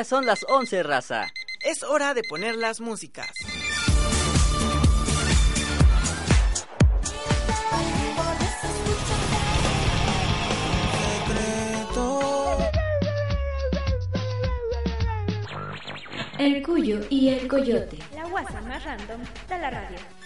Ya son las 11, raza. Es hora de poner las músicas. El Cuyo y el Coyote. La guasa más random de la radio.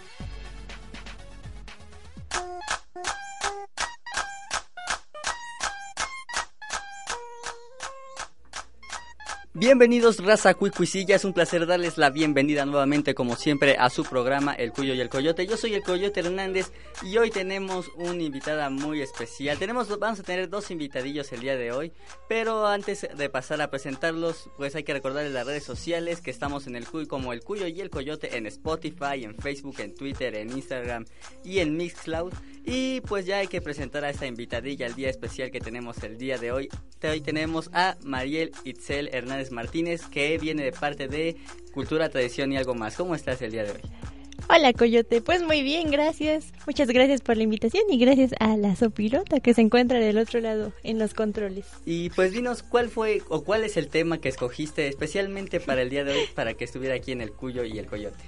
Bienvenidos raza cuicuisilla, es un placer darles la bienvenida nuevamente como siempre a su programa El Cuyo y el Coyote. Yo soy el Coyote Hernández y hoy tenemos una invitada muy especial. Tenemos, vamos a tener dos invitadillos el día de hoy, pero antes de pasar a presentarlos, pues hay que recordarles las redes sociales que estamos en el Cuyo como el Cuyo y el Coyote en Spotify, en Facebook, en Twitter, en Instagram y en Mixcloud. Y pues ya hay que presentar a esta invitadilla el día especial que tenemos el día de hoy. Hoy tenemos a Mariel Itzel Hernández Martínez, que viene de parte de Cultura, Tradición y algo más. ¿Cómo estás el día de hoy? Hola Coyote, pues muy bien, gracias. Muchas gracias por la invitación y gracias a la Sopirota que se encuentra del otro lado en los controles. Y pues dinos cuál fue o cuál es el tema que escogiste especialmente para el día de hoy para que estuviera aquí en el Cuyo y el Coyote.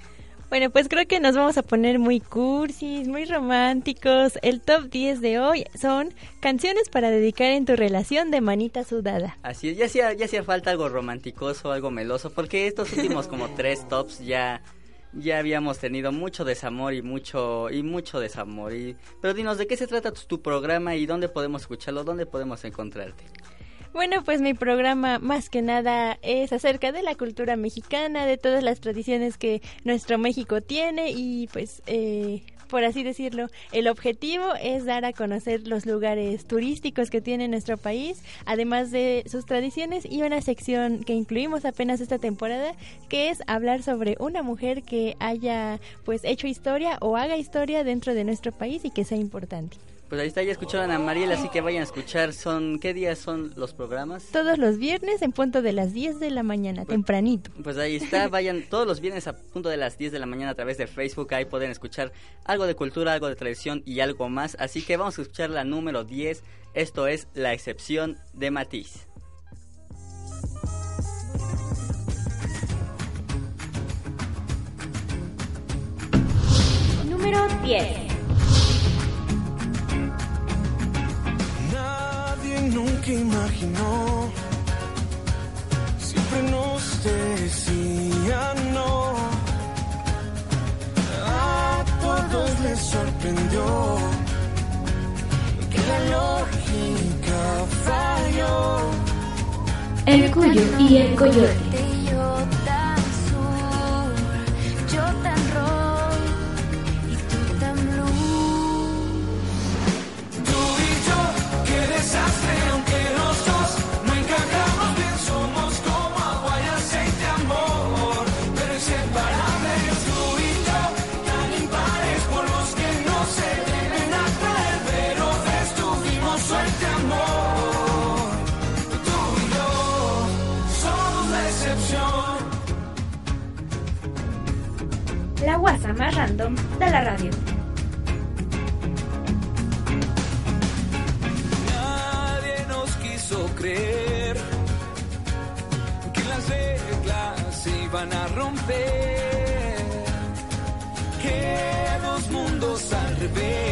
Bueno, pues creo que nos vamos a poner muy cursis, muy románticos. El top 10 de hoy son canciones para dedicar en tu relación de manita sudada. Así es, ya hacía, ya hacía falta algo romanticoso, algo meloso, porque estos últimos como tres tops ya ya habíamos tenido mucho desamor y mucho y mucho desamor. Y, pero dinos, ¿de qué se trata tu, tu programa y dónde podemos escucharlo? ¿Dónde podemos encontrarte? Bueno, pues mi programa más que nada es acerca de la cultura mexicana, de todas las tradiciones que nuestro México tiene y pues... Eh, por así decirlo, el objetivo es dar a conocer los lugares turísticos que tiene nuestro país, además de sus tradiciones y una sección que incluimos apenas esta temporada, que es hablar sobre una mujer que haya pues hecho historia o haga historia dentro de nuestro país y que sea importante. Pues ahí está, ya escucharon a Mariel, así que vayan a escuchar. son ¿Qué días son los programas? Todos los viernes en punto de las 10 de la mañana, pues, tempranito. Pues ahí está, vayan todos los viernes a punto de las 10 de la mañana a través de Facebook. Ahí pueden escuchar algo de cultura, algo de tradición y algo más. Así que vamos a escuchar la número 10. Esto es La excepción de Matiz. Número 10. Nunca imaginó. Siempre nos decían no. A todos les sorprendió que la lógica falló. El cuyo y el coyote. Guasa más random de la radio. Nadie nos quiso creer que las reglas se iban a romper, que dos mundos al revés,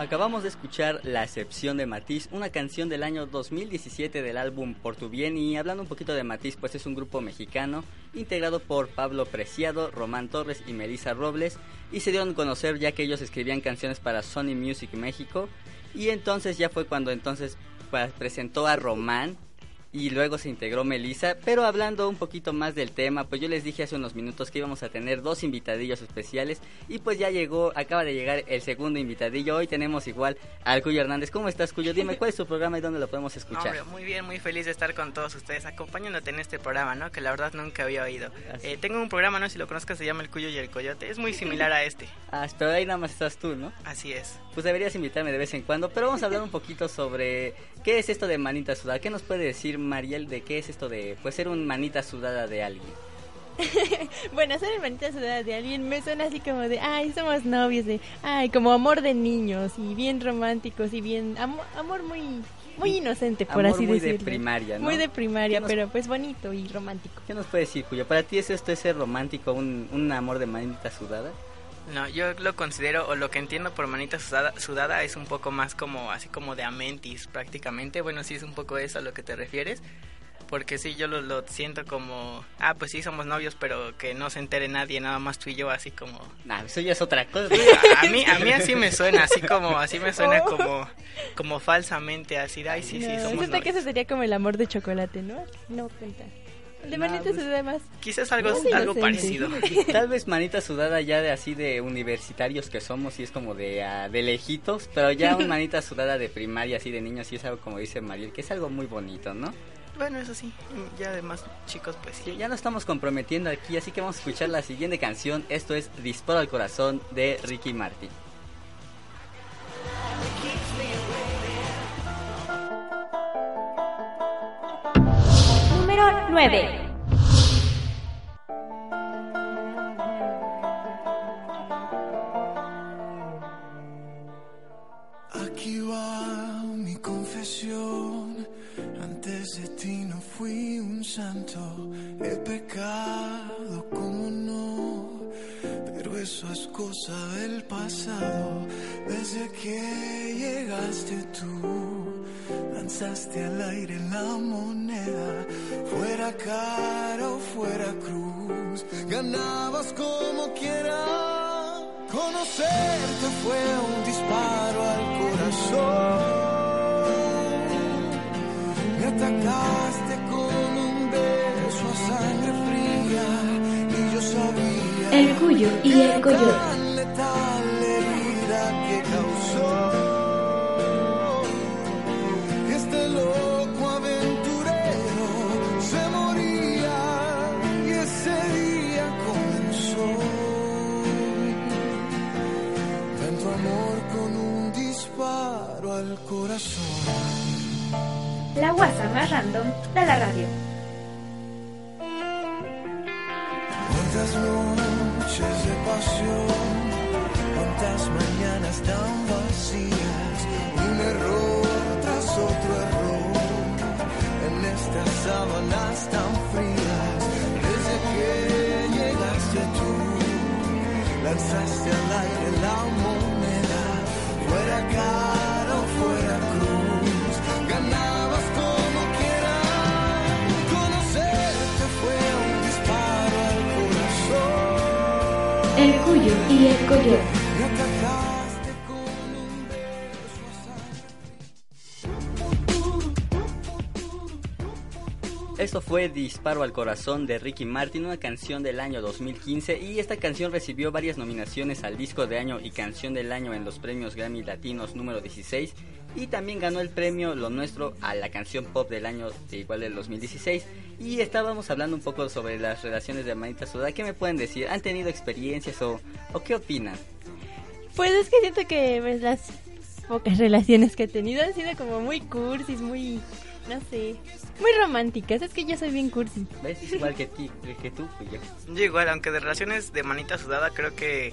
Acabamos de escuchar La excepción de Matiz, una canción del año 2017 del álbum Por tu bien. Y hablando un poquito de Matiz, pues es un grupo mexicano integrado por Pablo Preciado, Román Torres y Melissa Robles. Y se dieron a conocer ya que ellos escribían canciones para Sony Music México. Y entonces ya fue cuando entonces pues, presentó a Román y luego se integró Melissa. Pero hablando un poquito más del tema, pues yo les dije hace unos minutos que íbamos a tener dos invitadillos especiales y pues ya llegó, acaba de llegar el segundo invitadillo. Hoy tenemos igual al Cuyo Hernández. ¿Cómo estás, Cuyo? Dime cuál es tu programa y dónde lo podemos escuchar. Hombre, muy bien, muy feliz de estar con todos ustedes acompañándote en este programa, ¿no? Que la verdad nunca había oído. Eh, tengo un programa, no sé si lo conozcas, se llama El Cuyo y el Coyote. Es muy similar a este. Ah, pero ahí nada más estás tú, ¿no? Así es. Pues deberías invitarme de vez en cuando, pero vamos a hablar un poquito sobre qué es esto de manita sudada. ¿Qué nos puede decir Mariel de qué es esto de pues ser un manita sudada de alguien? bueno, ser el manita sudada de alguien me suena así como de, ay, somos novios, de, ay, como amor de niños y bien románticos y bien, amor, amor muy muy inocente, por Amor así muy decirlo. de primaria, ¿no? Muy de primaria, ¿Qué nos- pero pues bonito y romántico. ¿Qué nos puede decir, Cuyo? ¿Para ti es esto ese romántico, un, un amor de manita sudada? No, yo lo considero, o lo que entiendo por manita sudada, sudada es un poco más como, así como de amentis prácticamente. Bueno, sí es un poco eso a lo que te refieres. Porque sí, yo lo, lo siento como, ah, pues sí, somos novios, pero que no se entere nadie, nada más tú y yo, así como... Nah, eso ya es otra cosa. A mí, a mí así me suena, así como, así me suena como, como falsamente, así, ay, sí, sí, no, somos siento que novios. eso sería como el amor de chocolate, ¿no? No cuenta. De No, manita pues- sudada más. Quizás algo, algo parecido. Tal vez manita sudada ya de así de universitarios que somos y es como de, ah, de lejitos, pero ya un manita sudada de primaria así de niños sí es algo como dice Mariel, que es algo muy bonito, ¿no? Bueno, eso sí, ya además, chicos, pues sí. Sí, ya nos estamos comprometiendo aquí, así que vamos a escuchar la siguiente canción. Esto es Disparo al corazón de Ricky Martin. Número 9. Aquí va mi confesión. Antes de ti no fui un santo. He pecado, como no. Pero eso es cosa del pasado. Desde que llegaste tú, lanzaste al aire la moneda. Fuera cara o fuera cruz, ganabas como quiera. Conocerte fue un disparo al corazón. Me atacaste con un beso a sangre fría y yo sabía El Cuyo y el Coyote. La guasa más random de la radio. Cuántas noches de pasión, cuántas mañanas tan vacías, un error tras otro error, en estas sábanas tan frías, desde que llegaste tú, lanzaste al aire la moneda, fuera cara o fuera El Cuyo y el Coyote. Fue Disparo al Corazón de Ricky Martin, una canción del año 2015 y esta canción recibió varias nominaciones al disco de año y canción del año en los premios Grammy Latinos número 16 y también ganó el premio Lo Nuestro a la canción pop del año de igual del 2016 y estábamos hablando un poco sobre las relaciones de Manita Sudada. ¿Qué me pueden decir? ¿Han tenido experiencias o, qué opinan? Pues es que siento que las pocas relaciones que he tenido han sido como muy cursis, muy, no sé, muy románticas. Es que yo soy bien cursi. ¿Ves? Es igual que, ti, que tú, pues yo. Yo igual, aunque de relaciones de manita sudada, creo que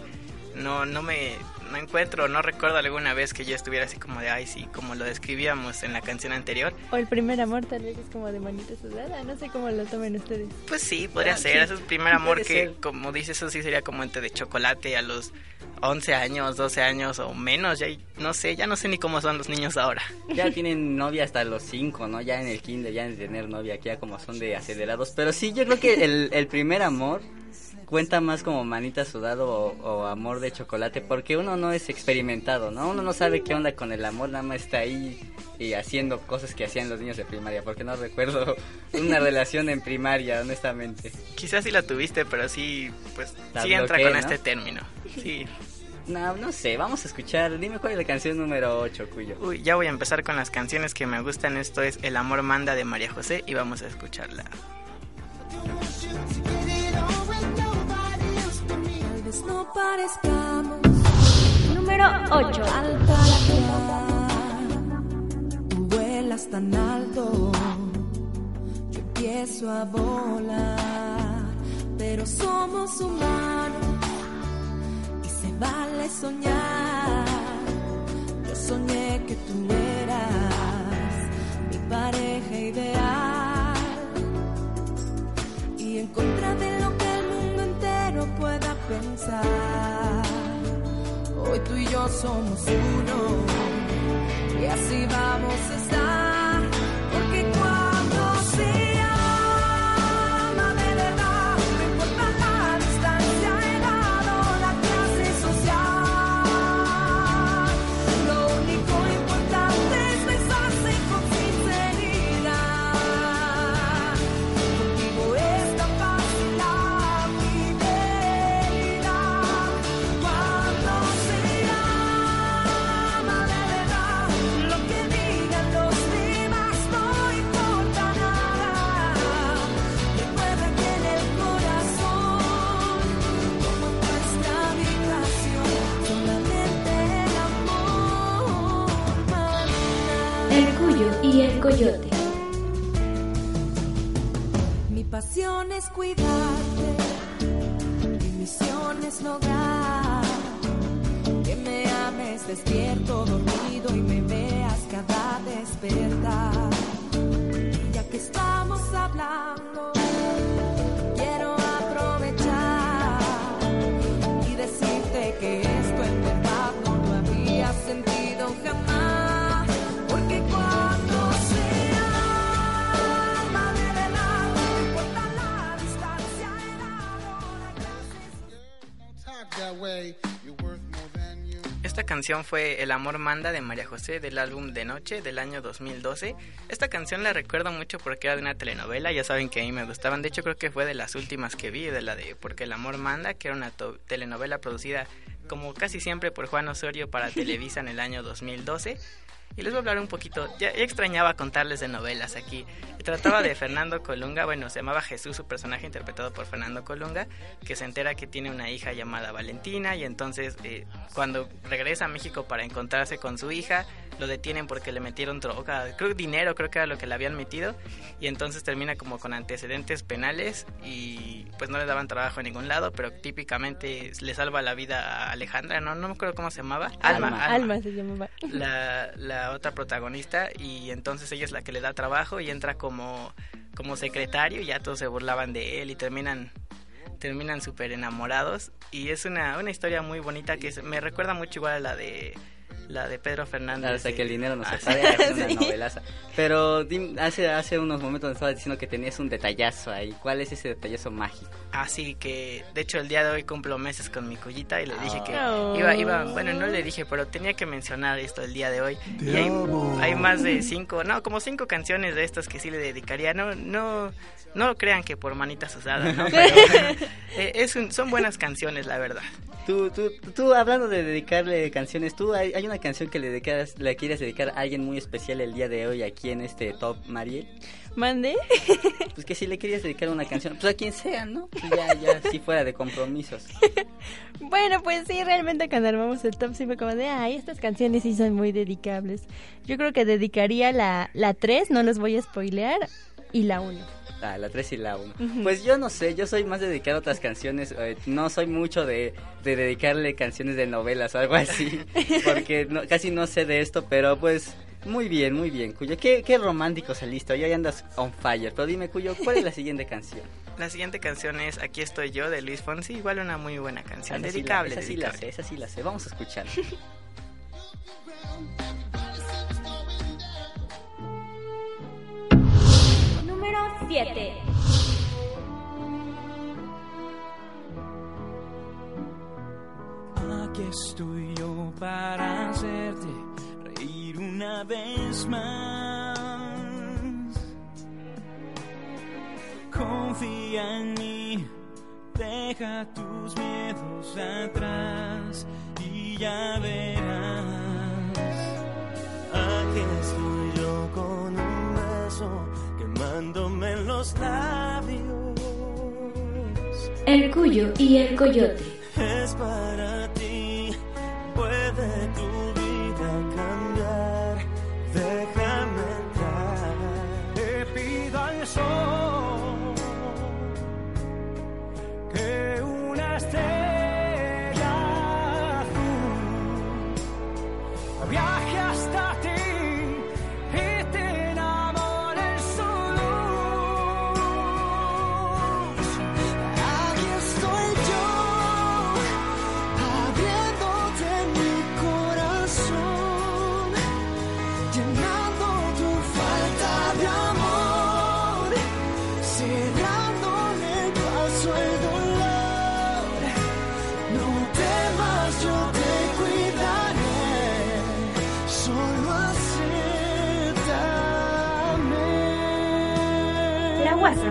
no, no me no encuentro, no recuerdo alguna vez que yo estuviera así como de, ay, sí, como lo describíamos en la canción anterior. O el primer amor tal vez es como de manita sudada, no sé cómo lo tomen ustedes. Pues sí, podría Ah, ser. sí. Ese es el primer amor que, ser. como dices, eso sí sería como entre de chocolate a los 11 años, 12 años o menos. Ya, no sé, ya no sé ni cómo son los niños ahora. Ya tienen novia hasta los 5, ¿no? Ya en el kinder, ya en tener novia, aquí ya como son de acelerados. Pero sí, yo creo que el, el primer amor cuenta más como manita sudado o, o amor de chocolate, porque uno no es experimentado, ¿no? Uno no sabe qué onda con el amor, nada más está ahí y haciendo cosas que hacían los niños de primaria, porque no recuerdo una relación en primaria, honestamente. Quizás sí la tuviste, pero sí, pues La sí entra con ¿no? este término. Sí. No, no sé, vamos a escuchar, dime cuál es la canción número 8, Cuyo. Uy, ya voy a empezar con las canciones que me gustan. Esto es El amor manda de María José y vamos a escucharla. Parezcamos Número 8. Tú vuelas tan alto, yo empiezo a volar, pero somos humanos y se vale soñar. Yo soñé que tú eras mi pareja ideal y en contra de lo pensar. Hoy tú y yo somos uno y así vamos a estar. Y el Coyote. Mi pasión es cuidarte, mi misión es lograr que me ames despierto, dormido y me veas cada despertar. Ya que estamos hablando, quiero aprovechar y decirte que esto Esta canción fue El amor manda de María José del álbum De Noche del año 2012. Esta canción la recuerdo mucho porque era de una telenovela, ya saben que a mí me gustaban, de hecho creo que fue de las últimas que vi, de la de Porque el amor manda, que era una telenovela producida como casi siempre por Juan Osorio para Televisa en el año 2012. Y les voy a hablar un poquito, ya, ya extrañaba contarles de novelas aquí. Trataba de Fernando Colunga, bueno, se llamaba Jesús, su personaje interpretado por Fernando Colunga, que se entera que tiene una hija llamada Valentina y entonces eh, cuando regresa a México para encontrarse con su hija, lo detienen porque le metieron droga, creo dinero, creo que era lo que le habían metido y entonces termina como con antecedentes penales y pues no le daban trabajo en ningún lado, pero típicamente le salva la vida a Alejandra, no, no me acuerdo cómo se llamaba, Alma, Alma. Alma se llamaba. la, la otra protagonista y entonces ella es la que le da trabajo y entra como, como secretario y ya todos se burlaban de él y terminan terminan súper enamorados. Y es una, una historia muy bonita que me recuerda mucho igual a la de la de Pedro Fernández. Hasta que el dinero nos Ah, separe, es una sí. novelaza. Pero dim- hace, hace unos momentos me estabas diciendo que tenías un detallazo ahí. ¿Cuál es ese detallazo mágico? Así que, de hecho, el día de hoy cumplo meses con mi cullita y le dije que Oh. iba, iba, bueno, no le dije, pero tenía que mencionar esto el día de hoy. y hay, hay más de cinco, no, como cinco canciones de estas que sí le dedicaría. No, no, no crean que por manitas usadas, ¿no? Pero, eh, es un- son buenas canciones, la verdad. Tú, tú, tú, hablando de dedicarle canciones, tú hay, hay una canción que le dedicas, le quieres dedicar a alguien muy especial el día de hoy aquí en este Top Mariel. Mande. Pues que si le querías dedicar una canción, pues a quien sea, ¿no? Pues ya, ya, si fuera de compromisos. Bueno, pues sí, realmente cuando armamos el top sí fue como de, ay, estas canciones sí son muy dedicables. Yo creo que dedicaría la, la 3, no los voy a spoilear, y la 1. Ah, la 3 y la 1. Pues yo no sé, yo soy más dedicado a otras canciones. eh, no soy mucho de, de dedicarle canciones de novelas o algo así. Porque no- casi no sé de esto, pero pues muy bien, muy bien, Cuyo. Qué, qué romántico saliste. Hoy andas on fire. Pero dime, Cuyo, ¿cuál es la siguiente canción? La siguiente canción es Aquí estoy yo de Luis Fonsi, igual una muy buena canción, Esa sí la- dedicable. esa sí la dedicable. sé, esa sí la sé. Vamos a escuchar. 7. Aquí estoy yo para hacerte reír una vez más. Confía en mí, deja tus miedos atrás y ya verás. Aquí estoy yo con quemándome en los labios. El Cuyo y el Coyote. Es para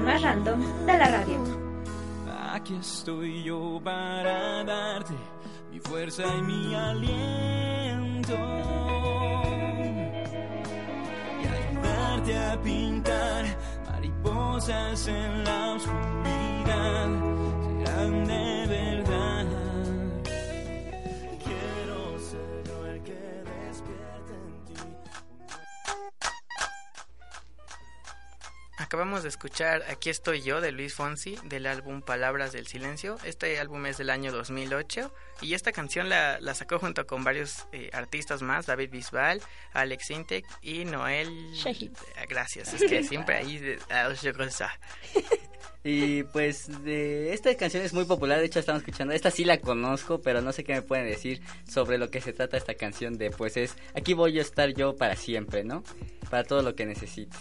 más random de la radio. Aquí estoy yo para darte mi fuerza y mi aliento y ayudarte a pintar mariposas en la oscuridad. Serán de verdad. Acabamos de escuchar Aquí estoy yo de Luis Fonsi del álbum Palabras del Silencio. Este álbum es del año 2008 y esta canción la, la sacó junto con varios eh, artistas más, David Bisbal, Alex Intec y Noel... Shahid. Ah, Gracias, es que siempre ahí... de- ah. Y pues de esta canción es muy popular, de hecho estamos escuchando, esta sí la conozco, pero no sé qué me pueden decir sobre lo que se trata esta canción de pues es aquí voy a estar yo para siempre, ¿no? Para todo lo que necesites.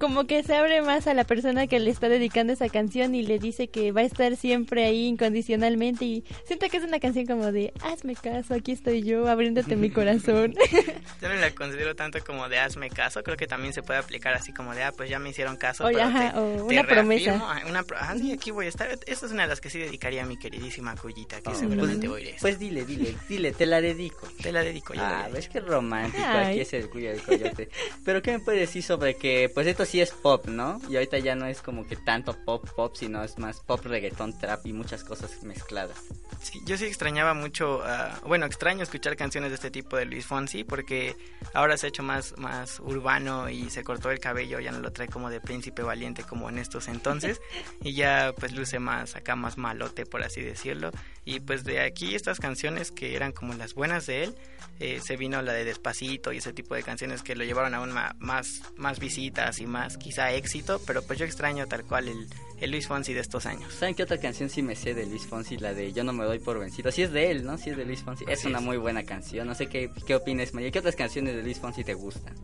Como que se abre más a la persona que le está dedicando esa canción y le dice que va a estar siempre ahí incondicionalmente y siento que es una canción como de hazme caso, aquí estoy yo abriéndote mi corazón. Yo no la considero tanto como de hazme caso, creo que también se puede aplicar así como de, ah, pues ya me hicieron caso. Oye, pero ajá, te- o te una promesa. reafirmo, ah, Una, pro- ah, sí, aquí voy a estar. Esta es una de las que sí dedicaría a mi queridísima Cuyita, que Oh, seguramente pues, oiré. pues dile, dile, dile, te la dedico. Te la dedico yo. Ah, ves qué romántico Ay. aquí es el cuyo del coyote. Pero ¿qué me puedes decir sobre que pues esto sí es pop, ¿no? Y ahorita ya no es como que tanto pop pop, sino es más pop, reggaetón, trap y muchas cosas mezcladas. Sí, yo sí extrañaba mucho, ah, bueno, extraño escuchar canciones de este tipo de Luis Fonsi porque ahora se ha hecho más, más urbano y se cortó el cabello, ya no lo trae como de príncipe valiente como en estos entonces y ya pues luce más acá más malote por así decirlo y pues de aquí estas canciones que eran como las buenas de él eh, se vino la de Despacito y ese tipo de canciones que lo llevaron aún más, más visitas y más quizá éxito, pero pues yo extraño tal cual el, el Luis Fonsi de estos años. ¿Saben qué otra canción sí me sé de Luis Fonsi? La de Yo no me doy por vencido. Sí es de él, ¿no? Sí es de Luis Fonsi. Es una es. muy buena canción. No sé qué, qué opinas, María. ¿Qué otras canciones de Luis Fonsi te gustan?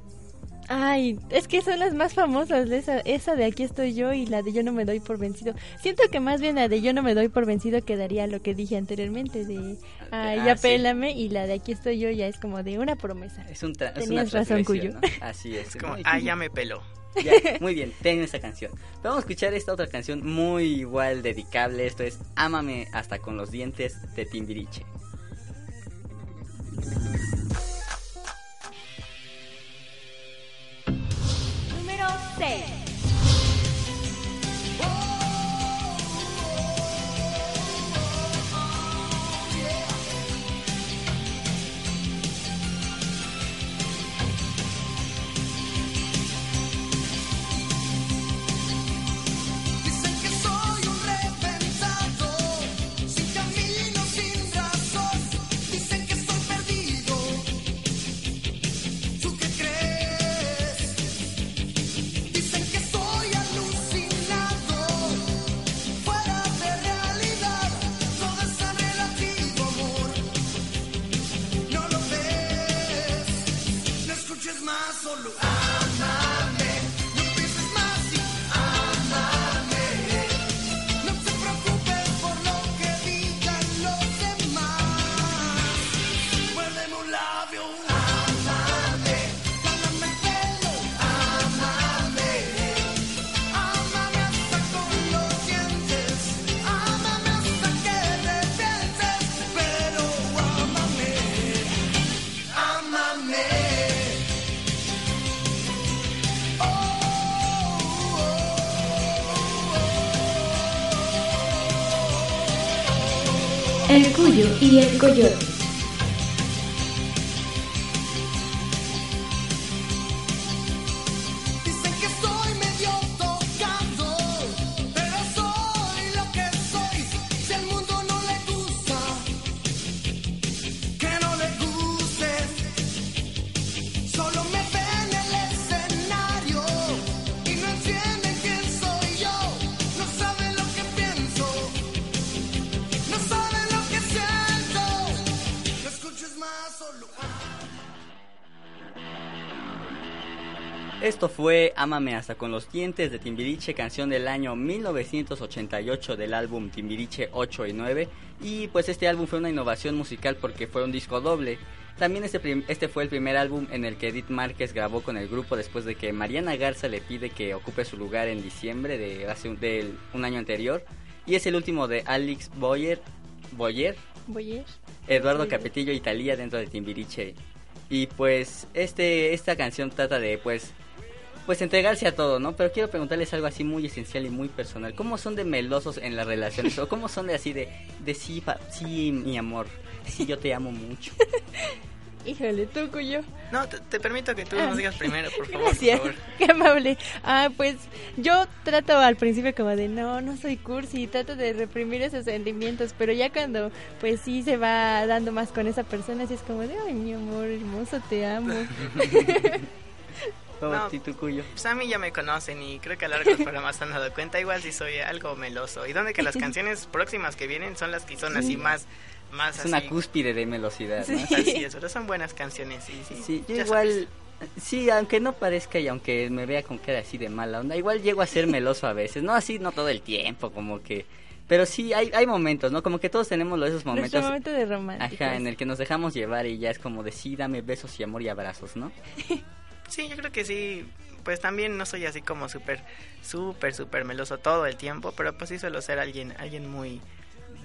Ay, es que son las más famosas, esa, esa de aquí estoy yo y la de yo no me doy por vencido. Siento que más bien la de yo no me doy por vencido quedaría lo que dije anteriormente de ay, Ah, ya sí. pélame y la de aquí estoy yo ya es como de una promesa. Es, un tra- es Tenías una razón, Cuyo. ¿no? Así es. Es como, ah, ya me peló. Ya, muy bien, tengo esa canción. Vamos a escuchar esta otra canción muy igual dedicable. Esto es Ámame hasta con los dientes de Timbiriche. 6. Y el Coyote. Esto fue Ámame hasta con los dientes de Timbiriche, canción del año 1988 del álbum Timbiriche 8 y 9. Y pues este álbum fue una innovación musical porque fue un disco doble. También este, este fue el primer álbum en el que Edith Márquez grabó con el grupo después de que Mariana Garza le pide que ocupe su lugar en diciembre de hace un, año anterior. Y es el último de Alex Boyer, Boyer Boyer. Eduardo. Capetillo y Talía dentro de Timbiriche. Y pues este esta canción trata de pues pues entregarse a todo, ¿no? Pero quiero preguntarles algo así muy esencial y muy personal. ¿Cómo son de melosos en las relaciones? ¿O cómo son de así de, de sí, pa- sí, mi amor, sí, yo te amo mucho? Híjole, tú, Cuyo. No, te, te permito que tú Ah. nos digas primero, por favor. Gracias, Por favor. qué amable. Ah, pues yo trato al principio como de no, no soy cursi, trato de reprimir esos sentimientos, pero ya cuando pues sí se va dando más con esa persona, sí es como de ay, mi amor hermoso, te amo. ¿Cómo No. ti, tu cuyo? Pues a mí ya me conocen y creo que a lo largo del programa se han dado cuenta. Igual si soy algo meloso. Y donde que las canciones próximas que vienen son las que son así más. más Es una así. cúspide de velocidad, ¿no? Así es, pero son buenas canciones. Sí, sí. Sí, yo ya igual, sabes. sí, aunque no parezca y aunque me vea con cara así de mala onda, igual llego a ser meloso a veces, no así, no todo el tiempo, como que, pero sí, hay, hay momentos, ¿no? Como que todos tenemos esos Nuestro momentos, momento de romántico. ajá, en el que nos dejamos llevar y ya es como de sí, dame besos y amor y abrazos, ¿no? Sí, yo creo que sí. Pues también no soy así como súper, súper, súper meloso todo el tiempo, pero pues sí suelo ser alguien, alguien muy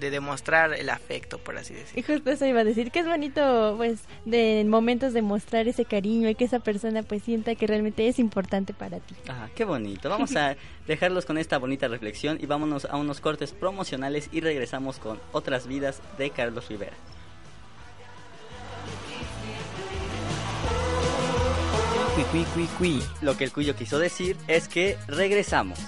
de demostrar el afecto, por así decir. Y justo eso iba a decir, que es bonito, pues, de momentos de mostrar ese cariño y que esa persona, pues, sienta que realmente es importante para ti. Ajá, qué bonito. Vamos a dejarlos con esta bonita reflexión y vámonos a unos cortes promocionales y regresamos con otras vidas de Carlos Rivera. Cui, cui, cui, cui. Lo que el cuyo quiso decir es que regresamos.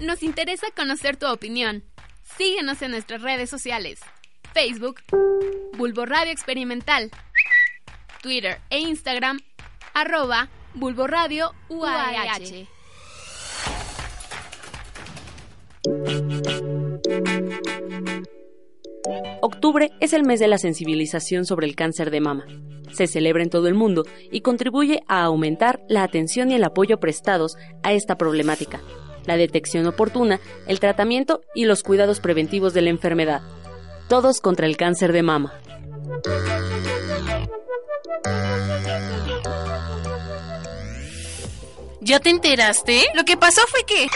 Nos interesa conocer tu opinión. Síguenos en nuestras redes sociales. Facebook, Bulbo Radio Experimental. Twitter e Instagram, arroba Bulbo Radio UAH. Octubre es el mes de la sensibilización sobre el cáncer de mama. Se celebra en todo el mundo y contribuye a aumentar la atención y el apoyo prestados a esta problemática, la detección oportuna, el tratamiento y los cuidados preventivos de la enfermedad. Todos contra el cáncer de mama. ¿Ya te enteraste? Lo que pasó fue que...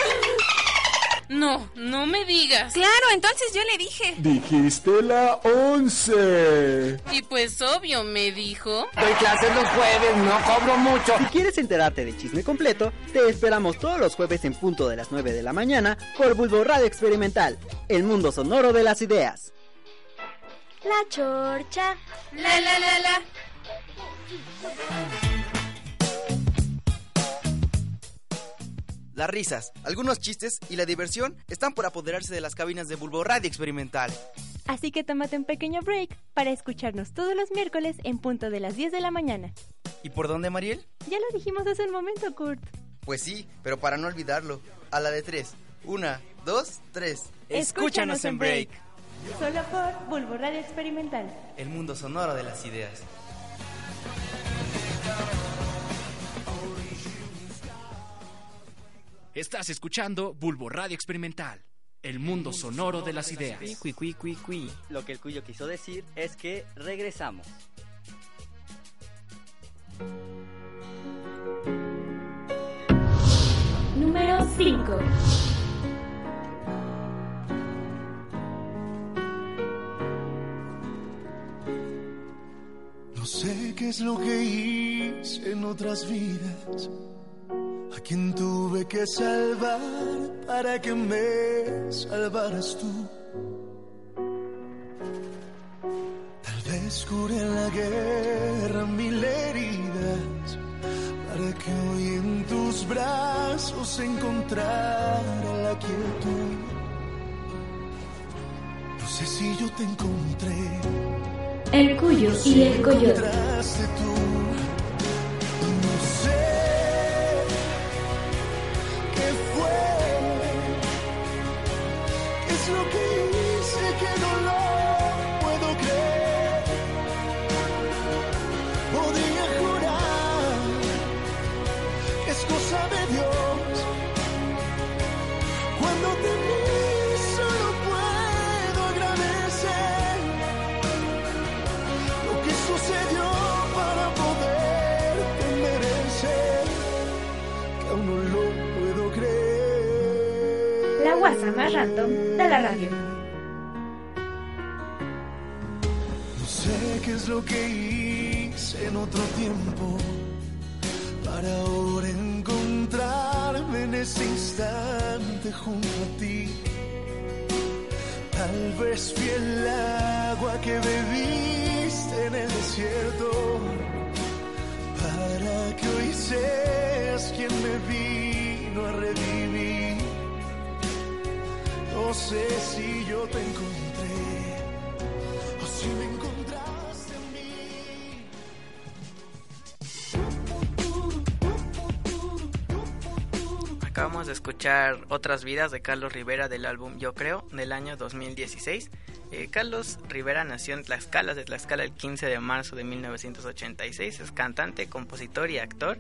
No, no me digas. Claro, entonces yo le dije. Dijiste la 11. Y pues obvio, me dijo. Doy clases los jueves, no cobro mucho. Si quieres enterarte del chisme completo, te esperamos todos los jueves en punto de las 9 de la mañana por Bulbo Radio Experimental, el mundo sonoro de las ideas. La chorcha. La la la la. Las risas, algunos chistes y la diversión están por apoderarse de las cabinas de Bulbo Radio Experimental. Así que tómate un pequeño break para escucharnos todos los miércoles en punto de las 10 de la mañana. ¿Y por dónde, Mariel? Ya lo dijimos hace un momento, Kurt. Pues sí, pero para no olvidarlo, a la de tres. Una, dos, tres. Escúchanos en break. Solo por Bulbo Radio Experimental. El mundo sonoro de las ideas. Estás escuchando Bulbo Radio Experimental, el mundo sonoro de las ideas. Cui, cui, cui, cui. Lo que el cuyo quiso decir es que regresamos. Número 5. No sé qué es lo que hice en otras vidas. Quien tuve que salvar para que me salvaras tú. Tal vez curé en la guerra mil heridas para que hoy en tus brazos encontrara la quietud. No sé si yo te encontré. El cuyo y el coyote. Guasa más random de la radio. No sé qué es lo que hice en otro tiempo para ahora encontrarme en ese instante junto a ti. Tal vez fui el agua que bebiste en el desierto para que hoy seas quien me vino a revivir. No sé si yo te encontré o si me encontraste a mí. Acabamos de escuchar Otras vidas de Carlos Rivera del álbum Yo Creo del año 2016. Eh, Carlos Rivera nació en Tlaxcala, de Tlaxcala el 15 de marzo de 1986. Es cantante, compositor y actor.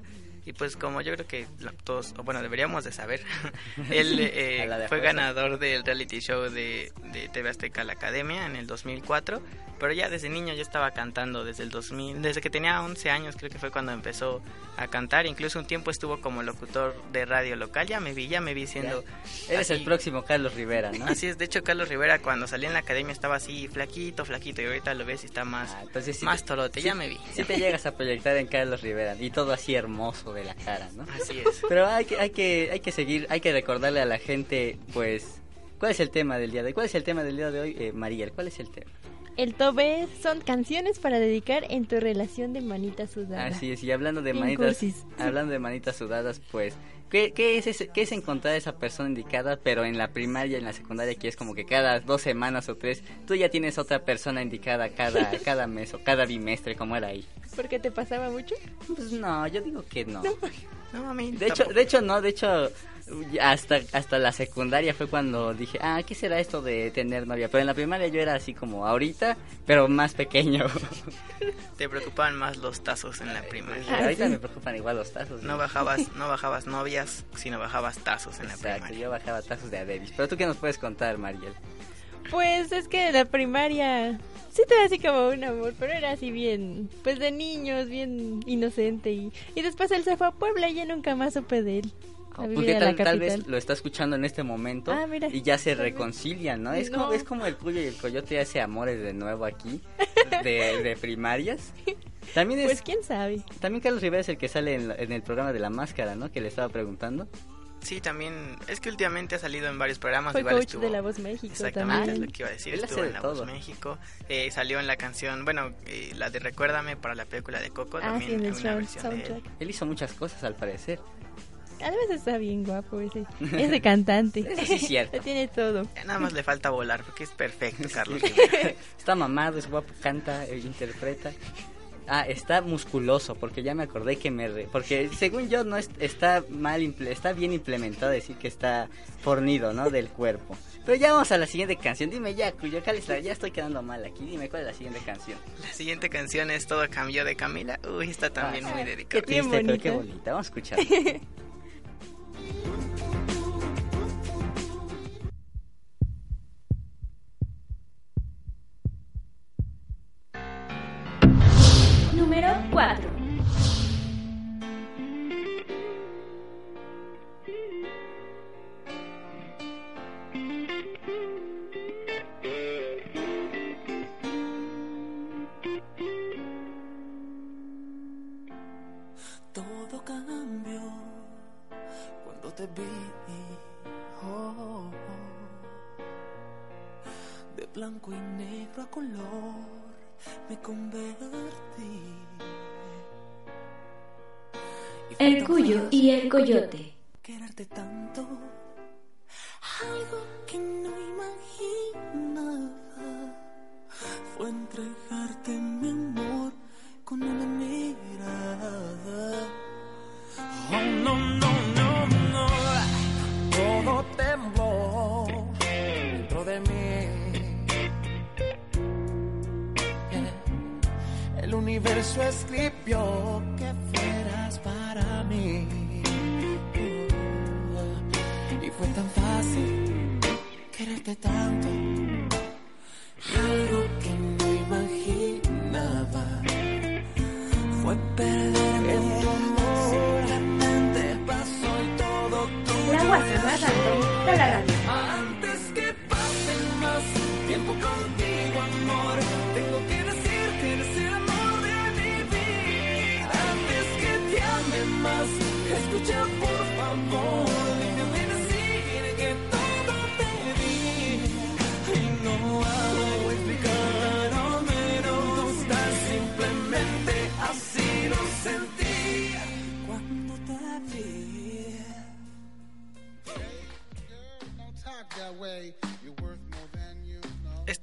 Y pues como yo creo que todos, o bueno, deberíamos de saber, él eh, de fue ganador del reality show de, de TV Azteca La Academia en el 2004. Pero ya desde niño ya estaba cantando desde el 2000, desde que tenía 11 años creo que fue cuando empezó a cantar. Incluso un tiempo estuvo como locutor de radio local. Ya me vi, ya me vi siendo... Eres el próximo Carlos Rivera, ¿no? Así es, de hecho Carlos Rivera cuando salía en la academia estaba así flaquito, flaquito y ahorita lo ves y está más, Entonces, sí más te- torote, sí- ya me vi. Sí te llegas a proyectar en Carlos Rivera y todo así hermoso de la cara, ¿no? Así es. Pero hay que, hay que, hay que seguir, hay que recordarle a la gente, pues, ¿cuál es el tema del día de hoy? ¿Cuál es el tema del día de hoy, eh, Mariel? ¿Cuál es el tema? El top es- son canciones para dedicar en tu relación de manita sudada. Así es, y hablando de Bien manitas, cursis. hablando de manitas sudadas, pues, ¿qué, qué es ese- qué es encontrar a esa persona indicada, pero en la primaria, en la secundaria, que es como que cada dos semanas o tres, tú ya tienes otra persona indicada cada, cada mes o cada bimestre, como era ahí? ¿Por qué te pasaba mucho? Pues no, yo digo que no. No, a mí De hecho, de hecho no, de hecho hasta hasta la secundaria fue cuando dije, ah, ¿qué será esto de tener novia? Pero en la primaria yo era así como ahorita, pero más pequeño. te preocupaban más los tazos en la primaria. Ah, ahorita me preocupan igual los tazos. No bajabas, no bajabas novias, sino bajabas tazos en la Exacto, primaria. yo bajaba tazos de Adebis. Pero tú qué nos puedes contar, Mariel? Pues es que la primaria sí te así como un amor, pero era así bien, pues de niños, bien inocente. Y, y después él se fue a Puebla y ya nunca más supe de él. Porque tal, vez lo está escuchando en este momento Ah, mira. y ya se vez. reconcilian, ¿no? Es, No. Como, es como el cuyo y el coyote hace amores de nuevo aquí, de, de primarias. También es, Pues quién sabe. También Carlos Rivera es el que sale en, la- en el programa de la máscara, ¿no? Que le estaba preguntando. Sí, también, es que últimamente ha salido en varios programas. Fue igual coach estuvo- de La Voz México Exactamente, también. es lo que iba a decir. Él Estuvo en de La Voz. México. eh, salió en la canción, bueno, eh, la de Recuérdame para la película de Coco. Ah, también sí, en el una sound- versión de él. soundtrack. Él hizo muchas cosas al parecer. Además está bien guapo ese, ese cantante. Eso sí es cierto. Lo tiene todo. Ya Nada más le falta volar, porque es perfecto, Carlos. Está mamado, es guapo, canta, eh, interpreta. Ah, está musculoso, porque ya me acordé que me... re- porque según yo no es- está mal, está bien implementado decir que está fornido, ¿no? Del cuerpo. Pero ya vamos a la siguiente canción. Dime ya, Cuyo, ¿cuál es la- Ya estoy quedando mal aquí. Dime, ¿cuál es la siguiente canción? La siguiente canción es Todo cambió de Camila. Uy, está también muy dedicada. Qué triste, pero qué bonita. Vamos a escuchar. 4. Fue tan fácil quererte tanto.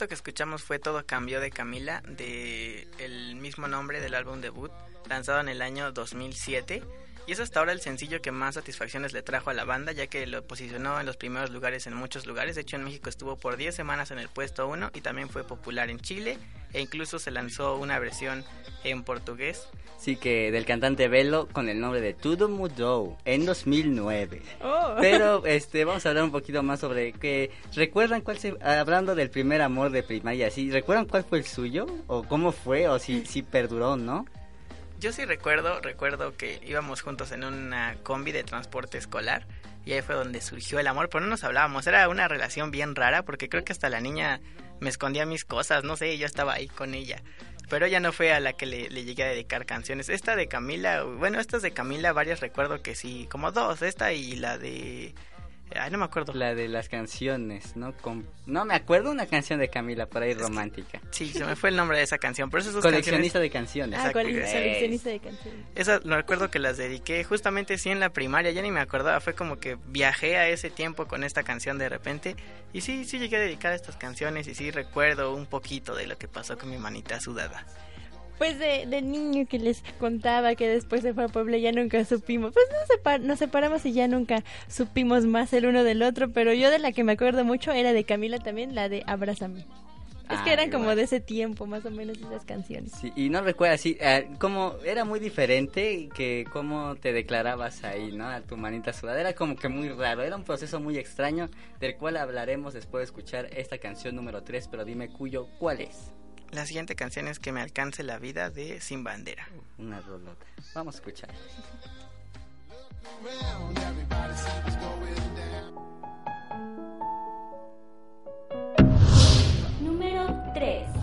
Esto que escuchamos fue Todo cambió de Camila, de el mismo nombre del álbum debut, lanzado en el año 2007. Y es hasta ahora el sencillo que más satisfacciones le trajo a la banda, ya que lo posicionó en los primeros lugares en muchos lugares. De hecho, en México estuvo por 10 semanas en el puesto 1 y también fue popular en Chile. E incluso se lanzó una versión en portugués. Sí, que del cantante Velo con el nombre de Tudo Mudou en 2009. Oh. Pero este vamos a hablar un poquito más sobre que recuerdan cuál se hablando del primer amor de primaria, ¿sí? ¿Recuerdan cuál fue el suyo o cómo fue o si si perduró, no? Yo sí recuerdo, recuerdo que íbamos juntos en una combi de transporte escolar y ahí fue donde surgió el amor, pero no nos hablábamos, era una relación bien rara porque creo que hasta la niña me escondía mis cosas, no sé, yo estaba ahí con ella. Pero ella no fue a la que le, le llegué a dedicar canciones. Esta de Camila, bueno, estas de Camila, varias recuerdo que sí, como dos, esta y la de... Ay, no me acuerdo. La de las canciones, ¿no? Con- No, me acuerdo una canción de Camila por ahí romántica. Sí, se me fue el nombre de esa canción, pero esas dos Coleccionista canciones- de canciones. Ah, coleccionista de canciones. Esas lo recuerdo que las dediqué justamente sí en la primaria, ya ni me acordaba, fue como que viajé a ese tiempo con esta canción de repente y sí, sí llegué a dedicar estas canciones y sí recuerdo un poquito de lo que pasó con mi manita sudada. Pues de, de niño que les contaba que después se fue a Puebla ya nunca supimos. Pues nos, separ- nos separamos y ya nunca supimos más el uno del otro. Pero yo de la que me acuerdo mucho era de Camila también, la de Abrázame. Es Ah, que eran como de ese tiempo, más o menos, esas canciones. Sí, y no recuerdas, sí, eh, como era muy diferente que cómo te declarabas ahí, ¿no? A tu manita sudada. Era como que muy raro, era un proceso muy extraño del cual hablaremos después de escuchar esta canción número 3, pero dime cuyo, ¿cuál es? La siguiente canción es Que me alcance la vida de Sin Bandera. Una rolota. Vamos a escuchar. Número 3.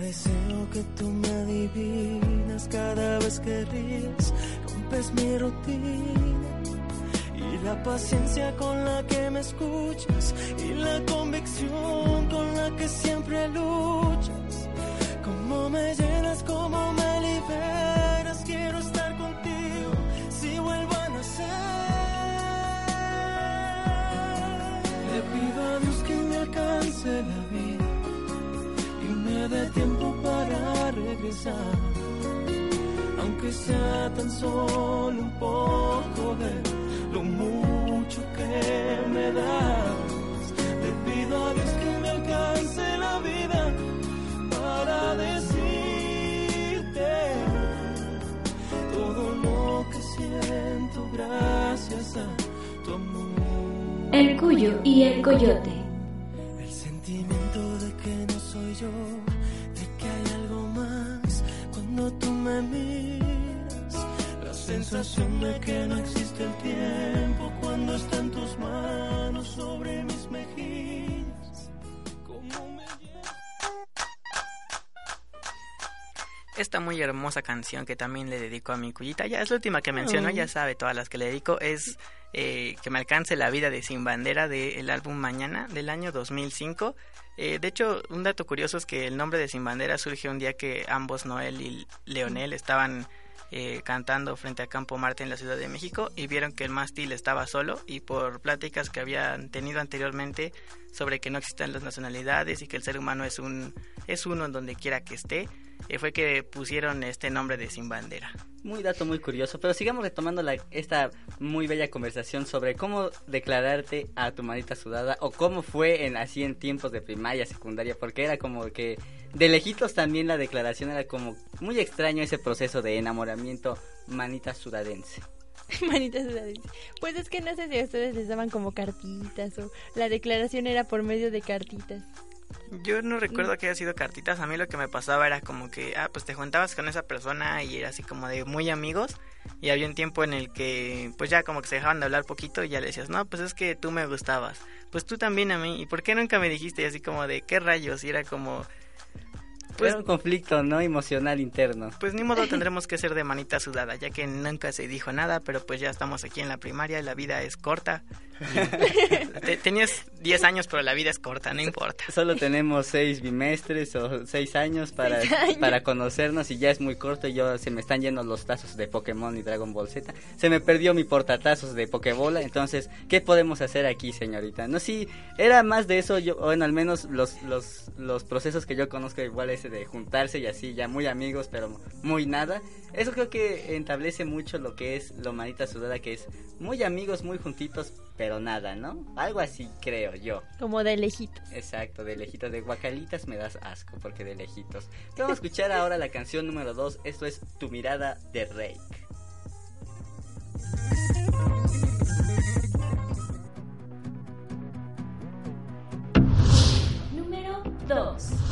Deseo que tú me adivinas, cada vez que ríes, rompes mi rutina. Y la paciencia con la que me escuchas, y la convicción con la que siempre luchas. Cómo me llenas, cómo me liberas, quiero estar contigo si vuelvo a nacer. Le pido a Dios que me alcance la vida y me dé tiempo Aunque sea tan solo un poco de lo mucho que me das. Le pido a Dios que me alcance la vida para decirte todo lo que siento gracias a tu amor. El cuyo y el coyote. El sentimiento de que no soy yo, sensación de que no existe el tiempo cuando está en tus manos sobre mis mejillas. Como me Esta muy hermosa canción que también le dedico a mi cuyita, ya es la última que menciono, Oh. ya sabe todas las que le dedico, es eh, Que me alcance la vida de Sin Bandera del álbum Mañana del año 2005. Eh, de hecho, un dato curioso es que el nombre de Sin Bandera surge un día que ambos, Noel y Leonel, estaban eh, cantando frente a Campo Marte en la Ciudad de México y vieron que el mástil estaba solo y por pláticas que habían tenido anteriormente sobre que no existen las nacionalidades y que el ser humano es un es uno en donde quiera que esté, eh, fue que pusieron este nombre de Sin Bandera. Muy dato muy curioso, pero sigamos retomando la, esta muy bella conversación sobre cómo declararte a tu manita sudada o cómo fue en así en tiempos de primaria, secundaria, porque era como que de lejitos también la declaración era como muy extraño ese proceso de enamoramiento manita sudadense. Manita sudadita. Pues es que no sé si a ustedes les daban como cartitas o la declaración era por medio de cartitas. Yo no recuerdo que haya sido cartitas, a mí lo que me pasaba era como que, ah, pues te juntabas con esa persona y era así como de muy amigos y había un tiempo en el que pues ya como que se dejaban de hablar poquito y ya le decías, no, pues es que tú me gustabas, pues tú también a mí, ¿y por qué nunca me dijiste? Y así como de, ¿qué rayos? Y era como, Pues, era un conflicto no emocional interno. pues ni modo tendremos que ser de manita sudada, ya que nunca se dijo nada, pero pues ya estamos aquí en la primaria, la vida es corta. Te- tenías 10 años, pero la vida es corta, no importa. Solo tenemos seis bimestres o seis años para, años. para conocernos y ya es muy corto y yo se me están yendo los tazos de Pokémon y Dragon Ball Z. Se me perdió mi portatazos de Pokébola, entonces, ¿qué podemos hacer aquí, señorita? No, sí, era más de eso, yo, bueno, al menos los, los, los procesos que yo conozco igual ese de juntarse y así, ya muy amigos, pero muy nada. Eso creo que establece mucho lo que es lo manita sudada, que es muy amigos, muy juntitos, pero nada, ¿no? Algo así creo yo. Como de lejitos. Exacto, de lejitos, de guacalitas me das asco, porque de lejitos. Vamos a escuchar ahora la canción número 2, esto es Tu mirada de Rake. Número 2.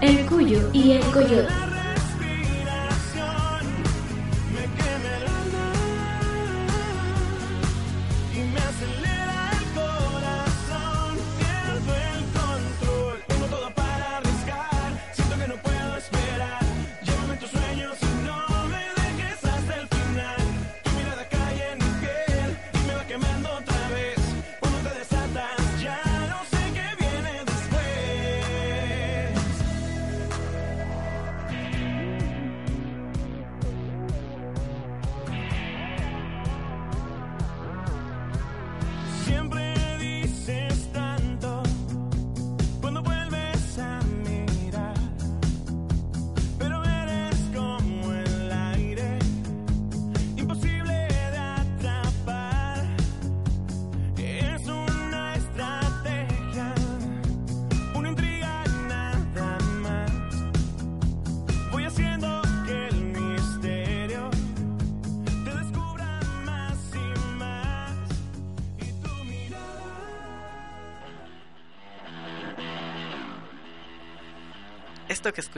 El cuyo y el coyote.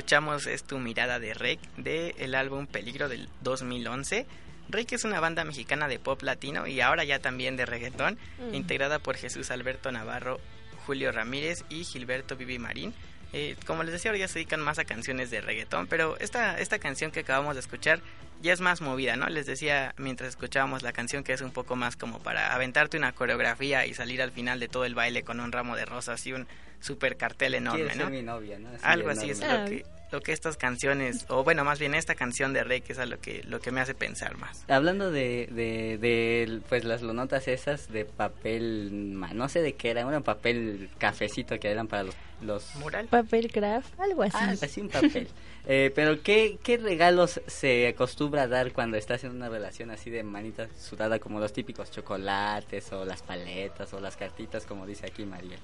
Escuchamos es Tu mirada de Rec del el álbum Peligro del 2011. Rec es una banda mexicana de pop latino y ahora ya también de reggaetón, Mm. integrada por Jesús Alberto Navarro, Julio Ramírez y Gilberto Vivi Marín. Eh, como les decía, ahora ya se dedican más a canciones de reggaetón, pero esta, esta canción que acabamos de escuchar ya es más movida, ¿no? Les decía mientras escuchábamos la canción que es un poco más como para aventarte una coreografía y salir al final de todo el baile con un ramo de rosas y un super cartel enorme, ¿no? mi novia, ¿no? Así Algo así es lo que, lo que estas canciones, o bueno, más bien esta canción de Rey, que es a lo que, lo que me hace pensar más. Hablando de, de, de, pues las notas esas de papel, ma- no sé de qué era, un papel cafecito que eran para los... los ¿Mural? Papel craft, algo así. Ah, así un papel. Eh, pero ¿qué, ¿qué regalos se acostumbra a dar cuando estás en una relación así de manita sudada como los típicos chocolates o las paletas o las cartitas como dice aquí María?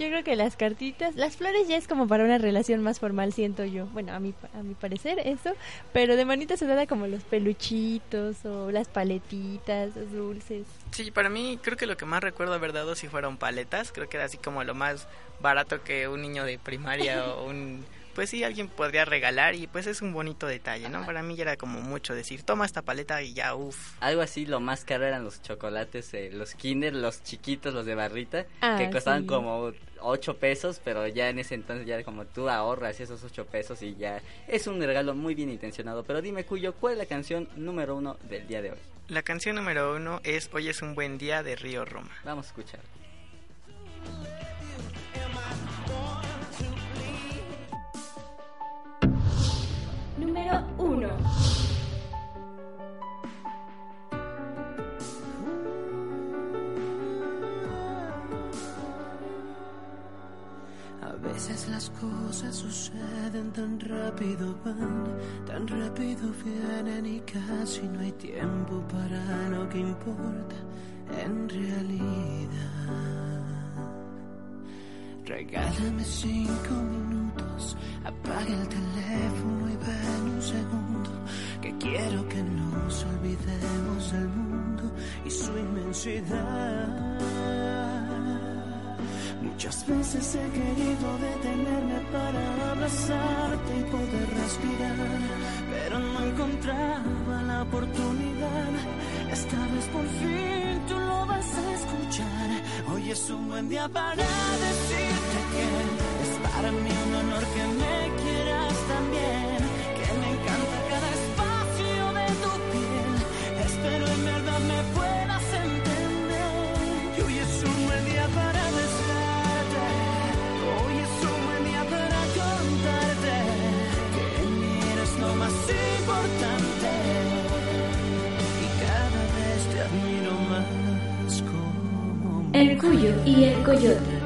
Yo creo que las cartitas, las flores ya es como para una relación más formal, siento yo. Bueno, a mi, a mi parecer eso. Pero de manita sudada como los peluchitos o las paletitas, los dulces. Sí, para mí creo que lo que más recuerdo haber dado si fueron paletas, creo que era así como lo más barato que un niño de primaria o un... Pues sí, alguien podría regalar y pues es un bonito detalle, ¿no? Para mí ya era como mucho decir, toma esta paleta y ya, uff. Algo así, lo más caro eran los chocolates, eh, los Kinder, los chiquitos, los de barrita, Ah, que costaban sí. como 8 pesos, pero ya en ese entonces ya como tú ahorras esos 8 pesos y ya es un regalo muy bien intencionado. Pero dime, Cuyo, ¿cuál es la canción número uno del día de hoy? La canción número uno es Hoy es un buen día de Río Roma. Vamos a escuchar. Cosas suceden tan rápido, van, tan rápido vienen y casi no hay tiempo para lo que importa en realidad. Regálame cinco minutos, apaga el teléfono y ven un segundo, que quiero que nos olvidemos del mundo y su inmensidad. Muchas veces he querido detenerme para abrazarte y poder respirar, pero no encontraba la oportunidad. Esta vez por fin tú lo vas a escuchar. Hoy es un buen día para decirte que es para mí un honor que me quieras también, El Cuyo y el Coyote.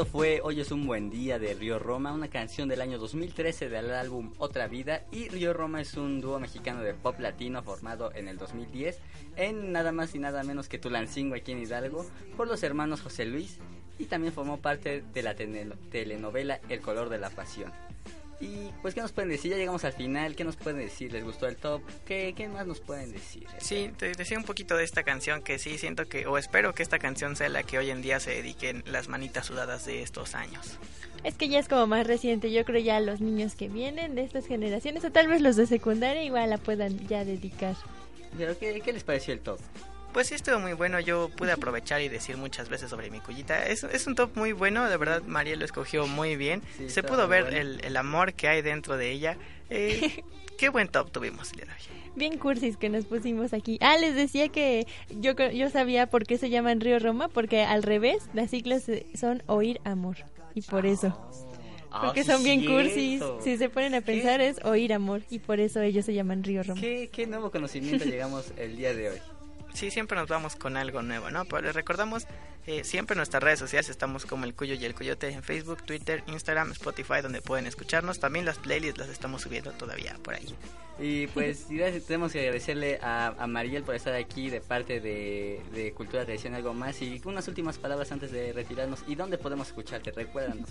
Esto fue Hoy es un buen día de Río Roma, una canción del año 2013 del álbum Otra Vida. Y Río Roma es un dúo mexicano de pop latino formado en el 2010 en nada más y nada menos que Tulancingo aquí en Hidalgo por los hermanos José Luis y también formó parte de la telenovela El color de la pasión. Y pues, ¿qué nos pueden decir? Ya llegamos al final. ¿Qué nos pueden decir? ¿Les gustó el top? ¿Qué, qué más nos pueden decir? Sí, te decía un poquito de esta canción que sí siento que, o espero que esta canción sea la que hoy en día se dediquen las manitas sudadas de estos años. Es que ya es como más reciente, yo creo ya los niños que vienen de estas generaciones o tal vez los de secundaria igual la puedan ya dedicar. Pero, ¿qué, qué les pareció el top? Pues sí, estuvo muy bueno. Yo pude aprovechar y decir muchas veces sobre mi cullita. Es, es un top muy bueno, de verdad, María lo escogió muy bien. Sí, Se pudo ver bueno. el, el amor que hay dentro de ella. Eh, qué buen top tuvimos el día de hoy. Bien cursis que nos pusimos aquí. Ah, les decía que yo yo sabía por qué se llaman Río Roma, porque al revés las siglas eh, son oír amor. Y por eso. Ah, Porque sí son bien cierto. cursis. Si se ponen a pensar es oír amor. Y por eso ellos se llaman Río Roma. ¿Qué, qué nuevo conocimiento llegamos el día de hoy? Sí, siempre nos vamos con algo nuevo, ¿no? Pero recordamos eh, siempre en nuestras redes sociales estamos como el Cuyo y el Coyote en Facebook, Twitter, Instagram, Spotify, donde pueden escucharnos. También las playlists las estamos subiendo todavía por ahí. Y pues gracias, tenemos que agradecerle a, a Mariel por estar aquí de parte de, de Cultura Tradición Algo Más y unas últimas palabras antes de retirarnos. ¿Y dónde podemos escucharte? Recuérdanos.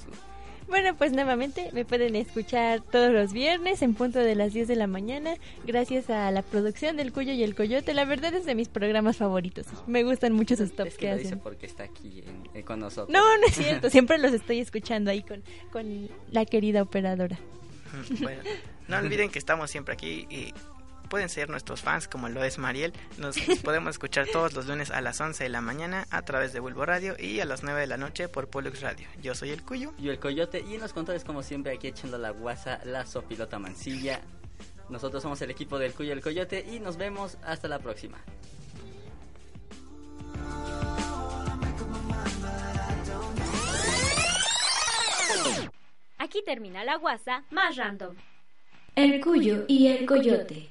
Bueno, pues nuevamente me pueden escuchar todos los viernes en punto de las 10 de la mañana, gracias a la producción del Cuyo y el Coyote. La verdad es de mis programas favoritos. Me gustan mucho sus tops Es que que lo dice hacen. porque está aquí en- en- con nosotros. No, no es cierto. Siempre los estoy escuchando ahí con, con la querida operadora. Bueno, no olviden que estamos siempre aquí y pueden ser nuestros fans como lo es Mariel. Nos podemos escuchar todos los lunes a las 11 de la mañana a través de Bulbo Radio y a las 9 de la noche por Pollux Radio. Yo soy el Cuyo. Yo el Coyote y en los controles como siempre aquí echando la guasa, la sopilota mancilla. Nosotros somos el equipo del Cuyo y el Coyote y nos vemos hasta la próxima. Aquí termina la guasa más random. El cuyo y el coyote.